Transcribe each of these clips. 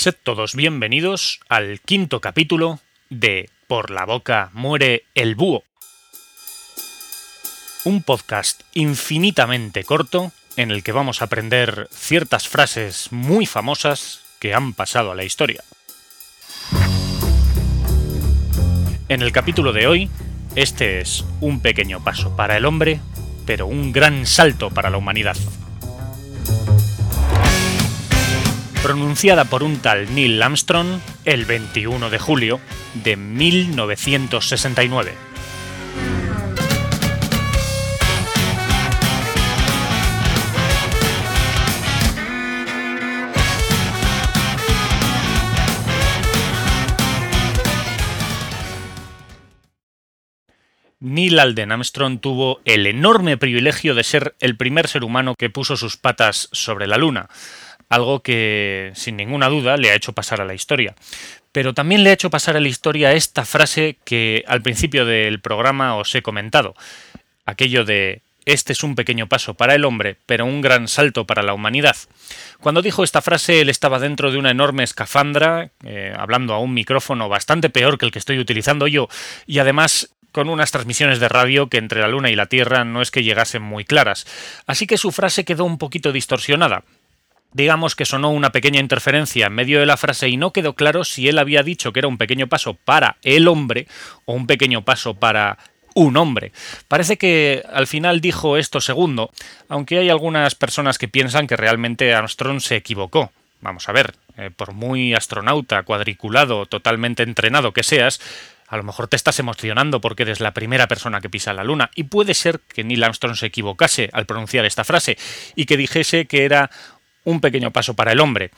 Sed todos bienvenidos al quinto capítulo de Por la boca muere el búho. Un podcast infinitamente corto en el que vamos a aprender ciertas frases muy famosas que han pasado a la historia. En el capítulo de hoy, este es un pequeño paso para el hombre, pero un gran salto para la humanidad. Pronunciada por un tal Neil Armstrong el 21 de julio de 1969. Neil Alden Armstrong tuvo el enorme privilegio de ser el primer ser humano que puso sus patas sobre la Luna algo que sin ninguna duda le ha hecho pasar a la historia. Pero también le ha hecho pasar a la historia esta frase que al principio del programa os he comentado, aquello de este es un pequeño paso para el hombre, pero un gran salto para la humanidad. Cuando dijo esta frase, él estaba dentro de una enorme escafandra, eh, hablando a un micrófono bastante peor que el que estoy utilizando yo, y además con unas transmisiones de radio que entre la Luna y la Tierra no es que llegasen muy claras. Así que su frase quedó un poquito distorsionada, digamos que sonó una pequeña interferencia en medio de la frase y no quedó claro si él había dicho que era un pequeño paso para el hombre o un pequeño paso para un hombre. Parece que al final dijo esto segundo, aunque hay algunas personas que piensan que realmente Armstrong se equivocó. Vamos a ver, eh, por muy astronauta, cuadriculado, totalmente entrenado que seas, a lo mejor te estás emocionando porque eres la primera persona que pisa la luna y puede ser que Neil Armstrong se equivocase al pronunciar esta frase y que dijese que era un pequeño paso para el hombre.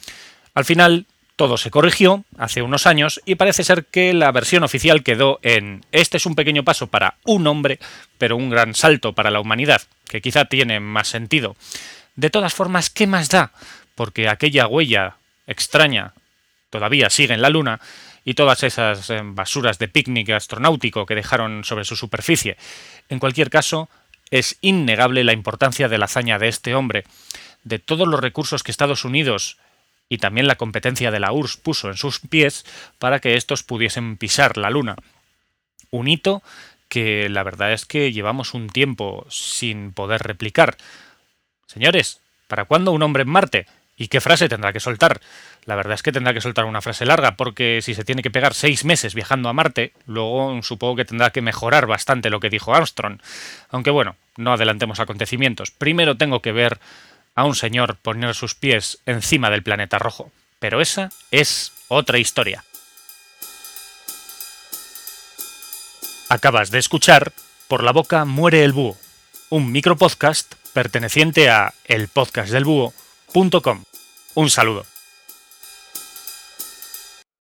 Al final, todo se corrigió hace unos años y parece ser que la versión oficial quedó en este es un pequeño paso para un hombre, pero un gran salto para la humanidad, que quizá tiene más sentido. De todas formas, ¿qué más da? Porque aquella huella extraña todavía sigue en la Luna y todas esas eh, basuras de picnic astronáutico que dejaron sobre su superficie. En cualquier caso, es innegable la importancia de la hazaña de este hombre, de todos los recursos que Estados Unidos y también la competencia de la URSS puso en sus pies para que estos pudiesen pisar la Luna. Un hito que la verdad es que llevamos un tiempo sin poder replicar. Señores, ¿para cuándo un hombre en Marte? ¿Y qué frase tendrá que soltar? La verdad es que tendrá que soltar una frase larga, porque si se tiene que pegar seis meses viajando a Marte, luego supongo que tendrá que mejorar bastante lo que dijo Armstrong. Aunque bueno, no adelantemos acontecimientos. Primero tengo que ver a un señor poner sus pies encima del planeta rojo. Pero esa es otra historia. Acabas de escuchar Por la boca muere el búho, un micropodcast perteneciente a elpodcastdelbúho.com. Un saludo.